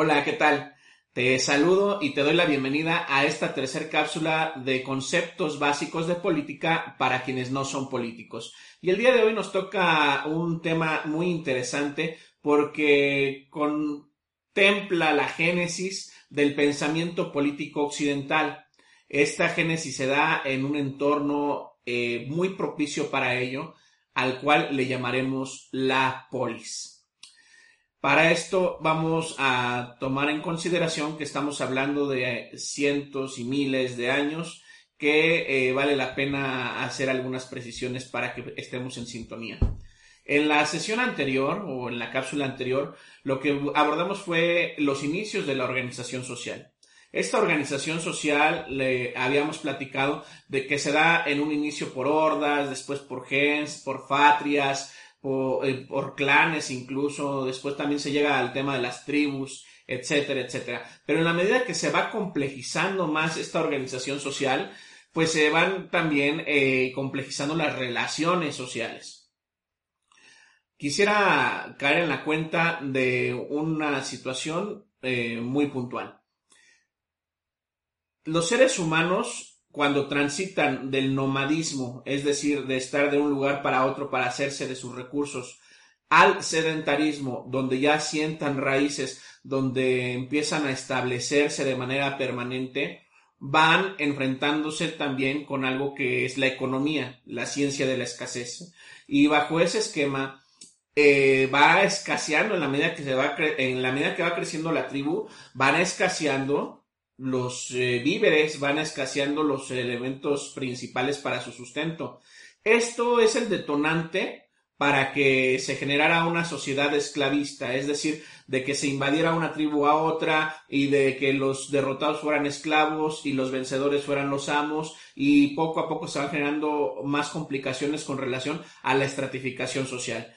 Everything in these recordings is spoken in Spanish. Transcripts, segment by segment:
Hola, ¿qué tal? Te saludo y te doy la bienvenida a esta tercera cápsula de conceptos básicos de política para quienes no son políticos. Y el día de hoy nos toca un tema muy interesante porque contempla la génesis del pensamiento político occidental. Esta génesis se da en un entorno eh, muy propicio para ello, al cual le llamaremos la polis. Para esto vamos a tomar en consideración que estamos hablando de cientos y miles de años que eh, vale la pena hacer algunas precisiones para que estemos en sintonía. En la sesión anterior o en la cápsula anterior, lo que abordamos fue los inicios de la organización social. Esta organización social le habíamos platicado de que se da en un inicio por hordas, después por gens, por fatrias, eh, por, clanes incluso, después también se llega al tema de las tribus, etcétera, etcétera. Pero en la medida que se va complejizando más esta organización social, pues se van también eh, complejizando las relaciones sociales. Quisiera caer en la cuenta de una situación eh, muy puntual. Los seres humanos cuando transitan del nomadismo, es decir, de estar de un lugar para otro para hacerse de sus recursos, al sedentarismo, donde ya sientan raíces, donde empiezan a establecerse de manera permanente, van enfrentándose también con algo que es la economía, la ciencia de la escasez. Y bajo ese esquema, eh, va escaseando en la medida que se va en la medida que va creciendo la tribu, van escaseando los eh, víveres, van escaseando los elementos principales para su sustento. Esto es el detonante para que se generara una sociedad esclavista, es decir, de que se invadiera una tribu a otra y de que los derrotados fueran esclavos y los vencedores fueran los amos y poco a poco se van generando más complicaciones con relación a la estratificación social.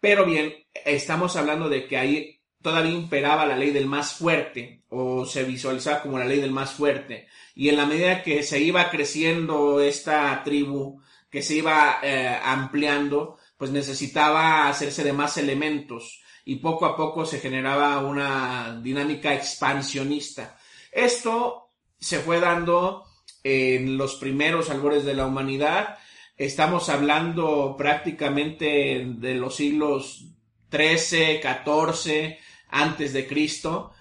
Pero bien, estamos hablando de que ahí todavía imperaba la ley del más fuerte o se visualizaba como la ley del más fuerte. Y en la medida que se iba creciendo esta tribu, que se iba eh, ampliando, pues necesitaba hacerse de más elementos y poco a poco se generaba una dinámica expansionista. Esto se fue dando en los primeros albores de la humanidad. Estamos hablando prácticamente de los siglos 13, 14, antes de Cristo.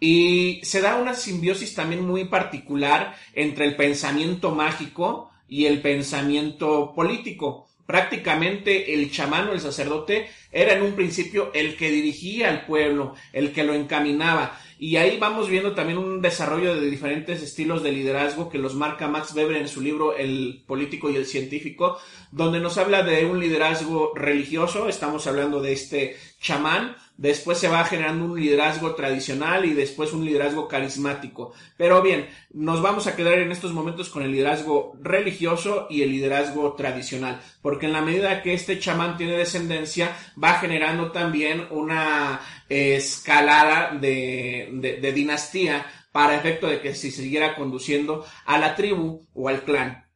Y se da una simbiosis también muy particular entre el pensamiento mágico y el pensamiento político. Prácticamente el chamán o el sacerdote era en un principio el que dirigía al pueblo, el que lo encaminaba. Y ahí vamos viendo también un desarrollo de diferentes estilos de liderazgo que los marca Max Weber en su libro El político y el científico, donde nos habla de un liderazgo religioso, estamos hablando de este chamán, después se va generando un liderazgo tradicional y después un liderazgo carismático. Pero bien, nos vamos a quedar en estos momentos con el liderazgo religioso y el liderazgo tradicional, porque en la medida que este chamán tiene descendencia, va generando también una escalada de, de, dinastía para efecto de que se siguiera conduciendo a la tribu o al clan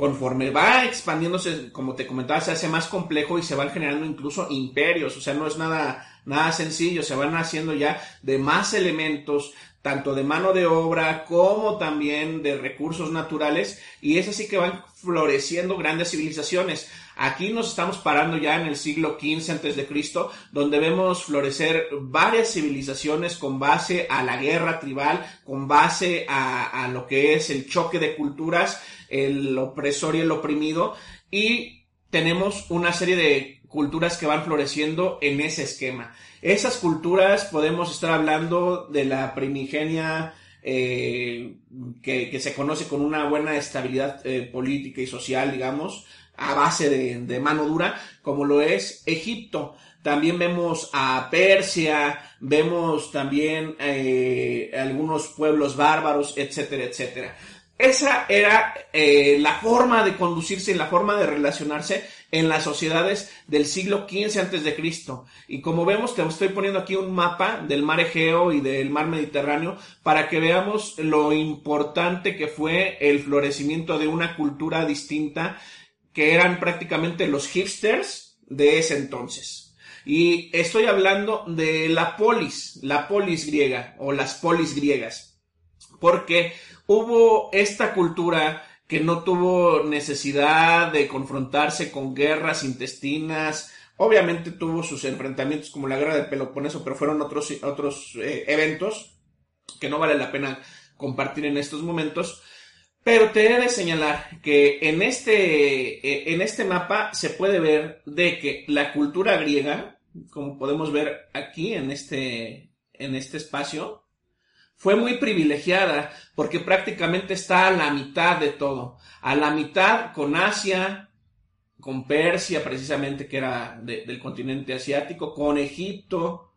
conforme va expandiéndose, como te comentaba, se hace más complejo y se van generando incluso imperios, o sea, no es nada, nada sencillo, se van haciendo ya de más elementos, tanto de mano de obra como también de recursos naturales, y es así que van floreciendo grandes civilizaciones. Aquí nos estamos parando ya en el siglo XV antes de Cristo, donde vemos florecer varias civilizaciones con base a la guerra tribal, con base a, a lo que es el choque de culturas, el opresor y el oprimido, y tenemos una serie de culturas que van floreciendo en ese esquema. Esas culturas podemos estar hablando de la primigenia eh, que, se conoce con una buena estabilidad eh, política y social, digamos, a base de, mano dura, como lo es Egipto. También vemos a Persia, vemos también eh, algunos pueblos bárbaros, etcétera, etcétera. Esa era eh, la forma de conducirse y la forma de relacionarse en las sociedades del siglo XV antes de Cristo. Y como vemos, te estoy poniendo aquí un mapa del mar Egeo y del mar Mediterráneo para que veamos lo importante que fue el florecimiento de una cultura distinta que eran prácticamente los hipsters de ese entonces. Y estoy hablando de la polis, la polis griega o las polis griegas. Porque hubo esta cultura que no tuvo necesidad de confrontarse con guerras intestinas. Obviamente tuvo sus enfrentamientos como la guerra del Peloponeso, pero fueron otros, otros eh, eventos que no vale la pena compartir en estos momentos. Pero te he de señalar que en este, eh, en este mapa se puede ver de que la cultura griega, como podemos ver aquí en este, en este espacio, fue muy privilegiada porque prácticamente está a la mitad de todo. A la mitad con Asia, con Persia precisamente, que era del continente asiático, con Egipto.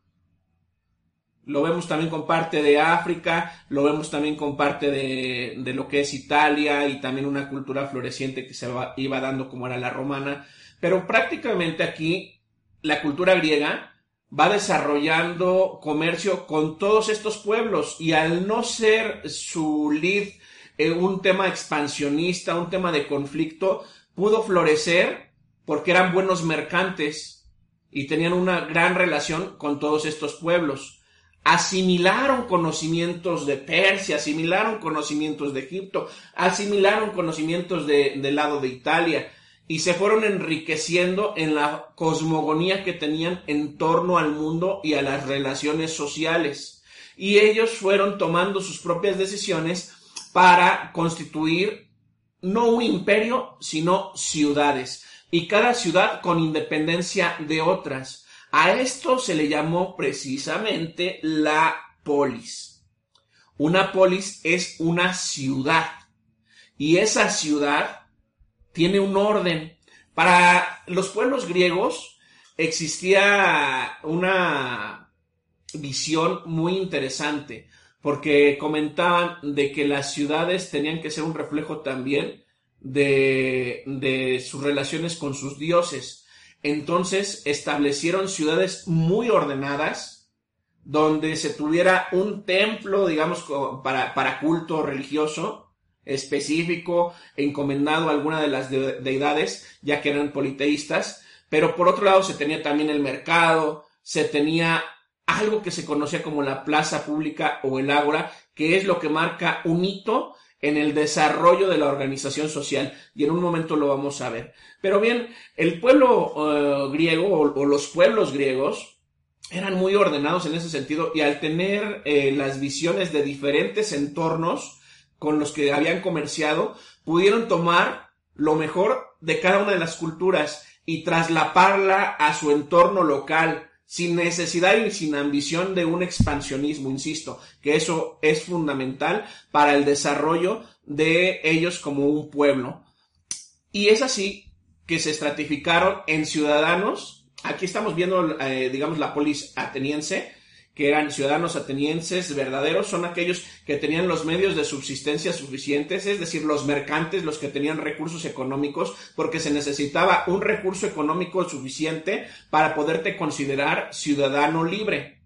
Lo vemos también con parte de África, lo vemos también con parte de, lo que es Italia y también una cultura floreciente que se iba dando como era la romana. Pero prácticamente aquí la cultura griega va desarrollando comercio con todos estos pueblos y al no ser su lead eh, un tema expansionista, un tema de conflicto, pudo florecer porque eran buenos mercantes y tenían una gran relación con todos estos pueblos. Asimilaron conocimientos de Persia, asimilaron conocimientos de Egipto, asimilaron conocimientos de, del lado de Italia y se fueron enriqueciendo en la cosmogonía que tenían en torno al mundo y a las relaciones sociales. Y ellos fueron tomando sus propias decisiones para constituir no un imperio, sino ciudades. Y cada ciudad con independencia de otras. A esto se le llamó precisamente la polis. Una polis es una ciudad. Y esa ciudad tiene un orden. Para los pueblos griegos existía una visión muy interesante, porque comentaban de que las ciudades tenían que ser un reflejo también de, de sus relaciones con sus dioses. Entonces establecieron ciudades muy ordenadas, donde se tuviera un templo, digamos, para, para culto religioso, específico, encomendado a alguna de las deidades, ya que eran politeístas, pero por otro lado se tenía también el mercado, se tenía algo que se conocía como la plaza pública o el ágora, que es lo que marca un hito en el desarrollo de la organización social y en un momento lo vamos a ver. Pero bien, el pueblo eh, griego o, los pueblos griegos eran muy ordenados en ese sentido y al tener eh, las visiones de diferentes entornos, con los que habían comerciado, pudieron tomar lo mejor de cada una de las culturas y traslaparla a su entorno local, sin necesidad y sin ambición de un expansionismo, insisto, que eso es fundamental para el desarrollo de ellos como un pueblo. Y es así que se estratificaron en ciudadanos. Aquí estamos viendo, eh, digamos, la polis ateniense, que eran ciudadanos atenienses verdaderos, son aquellos que tenían los medios de subsistencia suficientes, es decir, los mercantes, los que tenían recursos económicos, porque se necesitaba un recurso económico suficiente para poderte considerar ciudadano libre.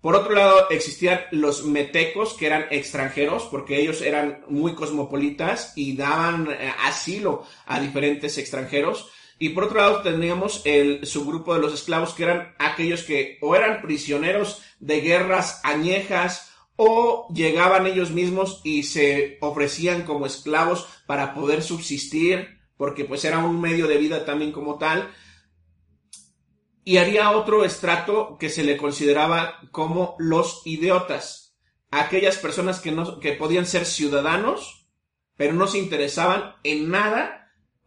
Por otro lado, existían los metecos, que eran extranjeros, porque ellos eran muy cosmopolitas y daban eh, asilo a diferentes extranjeros. Y por otro lado teníamos el subgrupo de los esclavos que eran aquellos que o eran prisioneros de guerras añejas o llegaban ellos mismos y se ofrecían como esclavos para poder subsistir porque pues era un medio de vida también como tal. Y había otro estrato que se le consideraba como los idiotas, aquellas personas que no que podían ser ciudadanos, pero no se interesaban en nada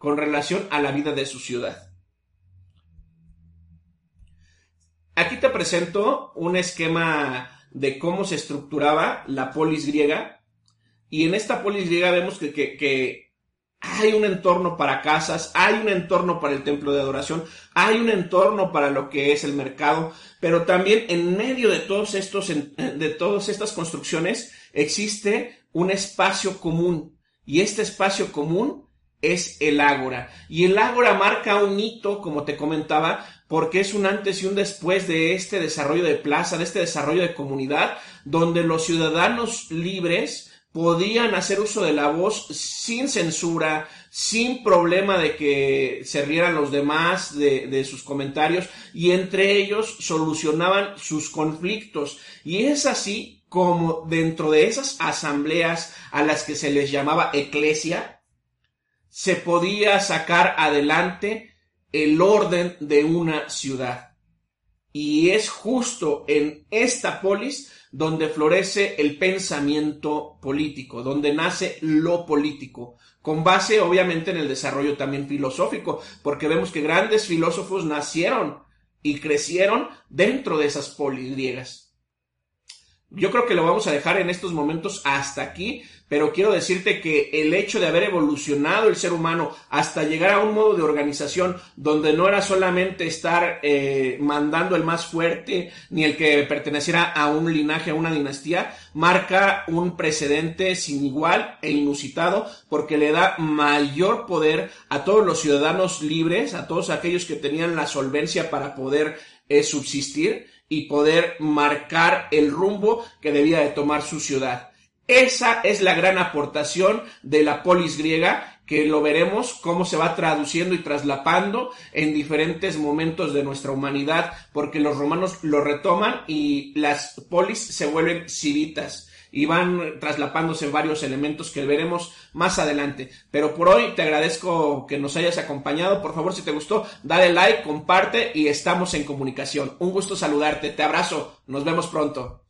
con relación a la vida de su ciudad. Aquí te presento un esquema de cómo se estructuraba la polis griega. Y en esta polis griega vemos que, hay un entorno para casas, hay un entorno para el templo de adoración, hay un entorno para lo que es el mercado, pero también en medio de todos estos, de todas estas construcciones existe un espacio común y este espacio común es el ágora. Y el ágora marca un hito, como te comentaba, porque es un antes y un después de este desarrollo de plaza, de este desarrollo de comunidad, donde los ciudadanos libres podían hacer uso de la voz sin censura, sin problema de que se rieran los demás de, de, sus comentarios y entre ellos solucionaban sus conflictos. Y es así como dentro de esas asambleas a las que se les llamaba eclesia, se podía sacar adelante el orden de una ciudad. Y es justo en esta polis donde florece el pensamiento político, donde nace lo político, con base obviamente en el desarrollo también filosófico, porque vemos que grandes filósofos nacieron y crecieron dentro de esas polis griegas. Yo creo que lo vamos a dejar en estos momentos hasta aquí, pero quiero decirte que el hecho de haber evolucionado el ser humano hasta llegar a un modo de organización donde no era solamente estar eh, mandando el más fuerte ni el que perteneciera a un linaje, a una dinastía, marca un precedente sin igual e inusitado porque le da mayor poder a todos los ciudadanos libres, a todos aquellos que tenían la solvencia para poder eh, subsistir y poder marcar el rumbo que debía de tomar su ciudad. Esa es la gran aportación de la polis griega, que lo veremos cómo se va traduciendo y traslapando en diferentes momentos de nuestra humanidad, porque los romanos lo retoman y las polis se vuelven civitas y van traslapándose varios elementos que veremos más adelante. Pero por hoy te agradezco que nos hayas acompañado. Por favor, si te gustó, dale like, comparte y estamos en comunicación. Un gusto saludarte. Te abrazo. Nos vemos pronto.